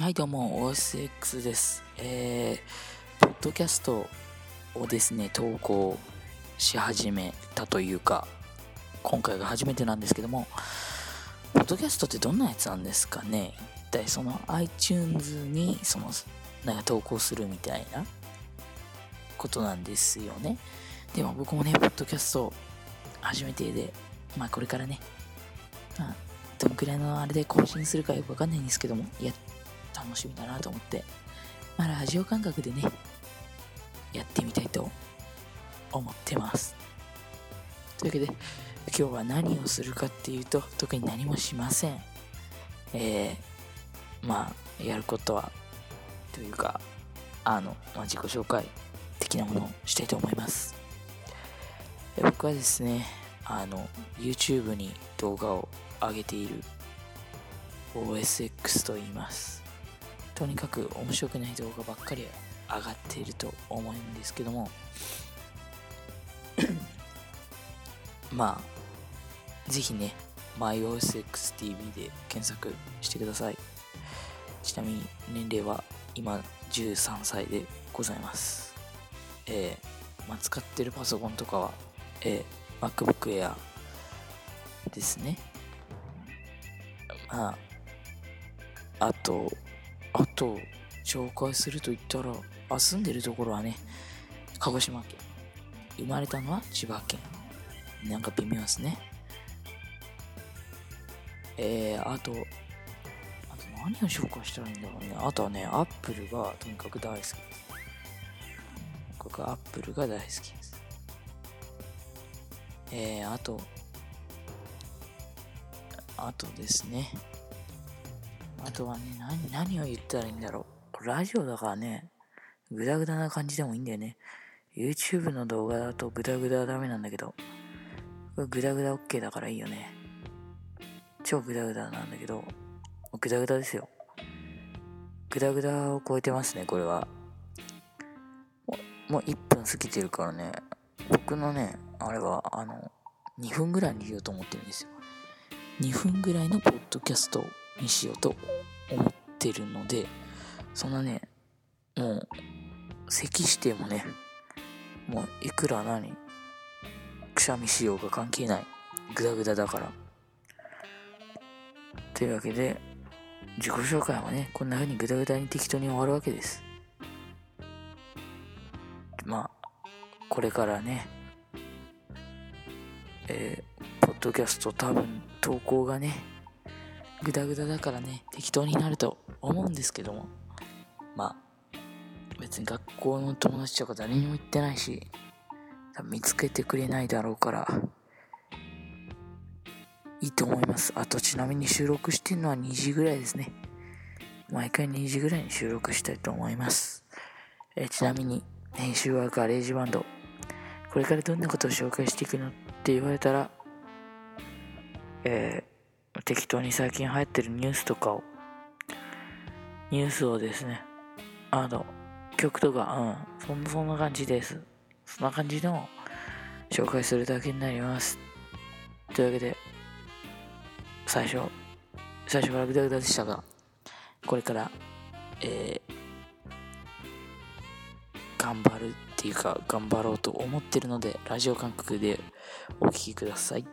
はい、どうも、OSX です。えー、ポッドキャストをですね、投稿し始めたというか、今回が初めてなんですけども、ポッドキャストってどんなやつなんですかね？一体その iTunes に、その、なんか投稿するみたいなことなんですよね。でも僕もね、ポッドキャスト初めてで、まあこれからね、まあ、どのくらいのあれで更新するかよくわかんないんですけども、楽しみだなと思って、まあ、ラジオ感覚でね、やってみたいと思ってます。というわけで、今日は何をするかっていうと、特に何もしません。えー、まあ、やることは、というか、あの、まあ、自己紹介的なものをしたいと思います。僕はですね、あの、YouTube に動画を上げている OSX と言います。とにかく面白くない動画ばっかり上がっていると思うんですけども。まあぜひね MyOSXTV で検索してください。ちなみに年齢は今13歳でございます。えーまあ、使ってるパソコンとかは、えー MacBook Air ですね。まああとあと、紹介すると言ったら、あ、住んでるところはね、鹿児島県。生まれたのは千葉県。なんか微妙ですね。えー、あと、あと何を紹介したらいいんだろうね。あとはね、アップルがとにかく大好きです。僕アップルが大好きです。えー、あと、あとですね。あとはね、何、何を言ったらいいんだろう。ラジオだからね、グダグダな感じでもいいんだよね。YouTube の動画だとグダグダはダメなんだけど、これグダグダ OK だからいいよね。超グダグダなんだけど、グダグダですよ。グダグダを超えてますね、これは。もうもう1分過ぎてるからね、僕のね、あれは、あの、2分ぐらいにしようと思ってるんですよ。2分ぐらいのポッドキャストにしようと思ってるので、そんなね、もう、咳してもね、もういくら何、くしゃみしようが関係ない。グダグダだから。というわけで、自己紹介はね、こんな風にグダグダに適当に終わるわけです。まあ、これからね、えー、ポッドキャスト多分投稿がね、グダグダだからね、適当になると思うんですけども、まあ、別に学校の友達とか誰にも言ってないし、多分見つけてくれないだろうから、いいと思います。あと、ちなみに収録してるのは2時ぐらいですね。毎回2時ぐらいに収録したいと思います。えちなみに、編集は GarageBand。これからどんなことを紹介していくのって言われたら、えー適当に最近流行ってるニュースとかを、ニュースをですね、あの、曲とか、うん、そんそんな感じです。そんな感じの紹介するだけになります。というわけで、最初、最初からグダグダでしたが、これから、えー頑張るっていうか、頑張ろうと思ってるので、ラジオ感覚でお聴きください。